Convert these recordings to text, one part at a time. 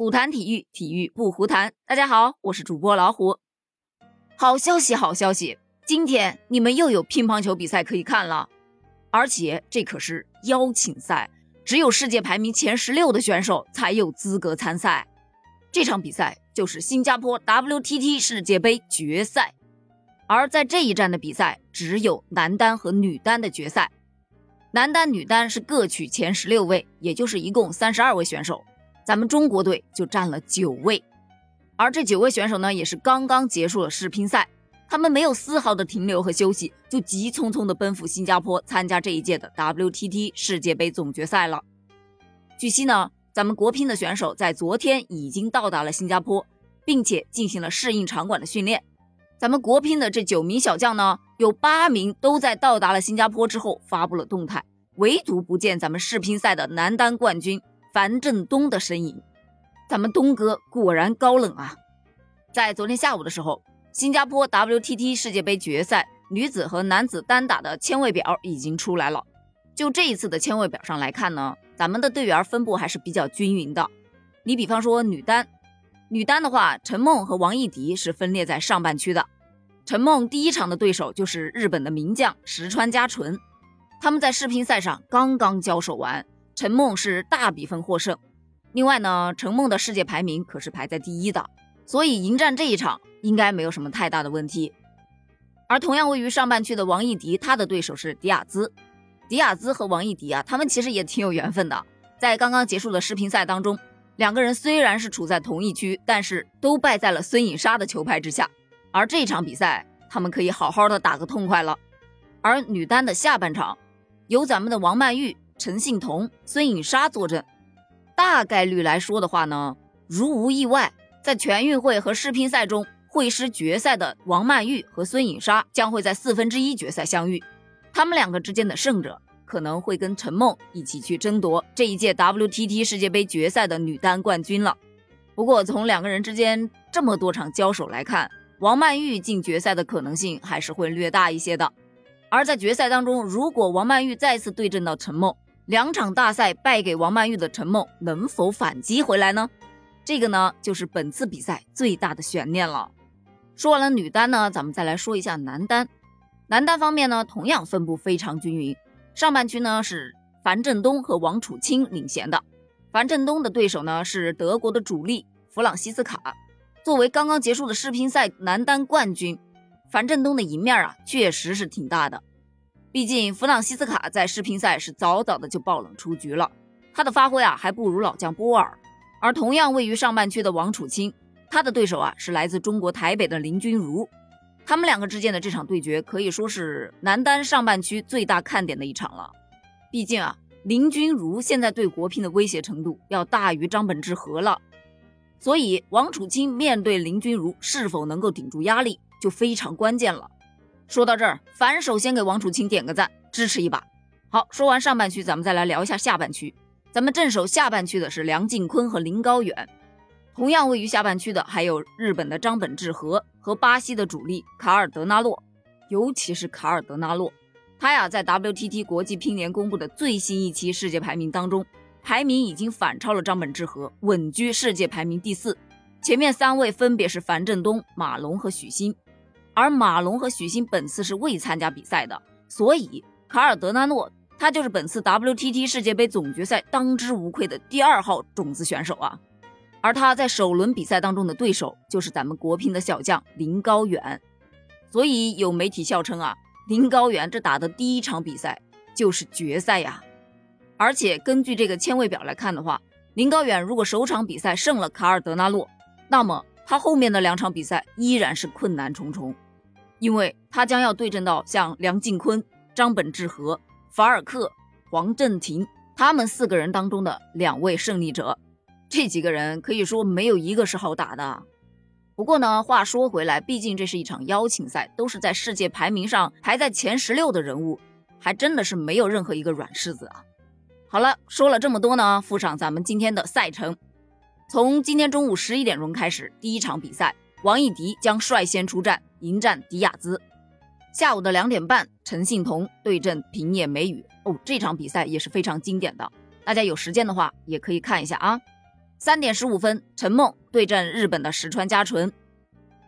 虎谈体育，体育不胡谈。大家好，我是主播老虎。好消息，好消息！今天你们又有乒乓球比赛可以看了，而且这可是邀请赛，只有世界排名前十六的选手才有资格参赛。这场比赛就是新加坡 WTT 世界杯决赛，而在这一站的比赛只有男单和女单的决赛，男单、女单是各取前十六位，也就是一共三十二位选手。咱们中国队就占了九位，而这九位选手呢，也是刚刚结束了世乒赛，他们没有丝毫的停留和休息，就急匆匆的奔赴新加坡参加这一届的 WTT 世界杯总决赛了。据悉呢，咱们国乒的选手在昨天已经到达了新加坡，并且进行了适应场馆的训练。咱们国乒的这九名小将呢，有八名都在到达了新加坡之后发布了动态，唯独不见咱们世乒赛的男单冠军。樊振东的身影，咱们东哥果然高冷啊！在昨天下午的时候，新加坡 WTT 世界杯决赛女子和男子单打的签位表已经出来了。就这一次的签位表上来看呢，咱们的队员分布还是比较均匀的。你比方说女单，女单的话，陈梦和王艺迪是分列在上半区的。陈梦第一场的对手就是日本的名将石川佳纯，他们在世乒赛上刚刚交手完。陈梦是大比分获胜，另外呢，陈梦的世界排名可是排在第一的，所以迎战这一场应该没有什么太大的问题。而同样位于上半区的王艺迪，他的对手是迪亚兹。迪亚兹和王艺迪啊，他们其实也挺有缘分的。在刚刚结束的世乒赛当中，两个人虽然是处在同一区，但是都败在了孙颖莎的球拍之下。而这场比赛，他们可以好好的打个痛快了。而女单的下半场，由咱们的王曼玉。陈幸同、孙颖莎坐镇，大概率来说的话呢，如无意外，在全运会和世乒赛中会师决赛的王曼玉和孙颖莎将会在四分之一决赛相遇，他们两个之间的胜者可能会跟陈梦一起去争夺这一届 WTT 世界杯决赛的女单冠军了。不过从两个人之间这么多场交手来看，王曼玉进决赛的可能性还是会略大一些的。而在决赛当中，如果王曼玉再次对阵到陈梦，两场大赛败给王曼玉的陈梦能否反击回来呢？这个呢，就是本次比赛最大的悬念了。说完了女单呢，咱们再来说一下男单。男单方面呢，同样分布非常均匀。上半区呢是樊振东和王楚钦领衔的。樊振东的对手呢是德国的主力弗朗西斯卡。作为刚刚结束的世乒赛男单冠军，樊振东的赢面啊，确实是挺大的。毕竟弗朗西斯卡在世乒赛是早早的就爆冷出局了，他的发挥啊还不如老将波尔。而同样位于上半区的王楚钦，他的对手啊是来自中国台北的林君如。他们两个之间的这场对决可以说是男单上半区最大看点的一场了。毕竟啊，林君如现在对国乒的威胁程度要大于张本智和了，所以王楚钦面对林君如是否能够顶住压力就非常关键了。说到这儿，反手先给王楚钦点个赞，支持一把。好，说完上半区，咱们再来聊一下下半区。咱们镇守下半区的是梁靖昆和林高远，同样位于下半区的还有日本的张本智和和巴西的主力卡尔德纳洛。尤其是卡尔德纳洛，他呀在 WTT 国际乒联公布的最新一期世界排名当中，排名已经反超了张本智和，稳居世界排名第四。前面三位分别是樊振东、马龙和许昕。而马龙和许昕本次是未参加比赛的，所以卡尔德纳诺他就是本次 WTT 世界杯总决赛当之无愧的第二号种子选手啊。而他在首轮比赛当中的对手就是咱们国乒的小将林高远，所以有媒体笑称啊，林高远这打的第一场比赛就是决赛呀。而且根据这个签位表来看的话，林高远如果首场比赛胜了卡尔德纳诺，那么他后面的两场比赛依然是困难重重。因为他将要对阵到像梁靖昆、张本智和、法尔克、黄镇廷他们四个人当中的两位胜利者，这几个人可以说没有一个是好打的。不过呢，话说回来，毕竟这是一场邀请赛，都是在世界排名上排在前十六的人物，还真的是没有任何一个软柿子啊。好了，说了这么多呢，附上咱们今天的赛程。从今天中午十一点钟开始，第一场比赛，王艺迪将率先出战，迎战迪亚兹。下午的两点半，陈幸同对阵平野美宇。哦，这场比赛也是非常经典的，大家有时间的话也可以看一下啊。三点十五分，陈梦对阵日本的石川佳纯。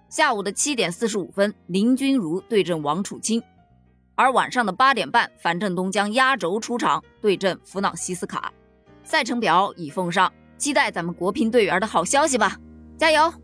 下午的七点四十五分，林君如对阵王楚钦。而晚上的八点半，樊振东将压轴出场对阵弗朗西斯卡。赛程表已奉上，期待咱们国乒队员的好消息吧。加油！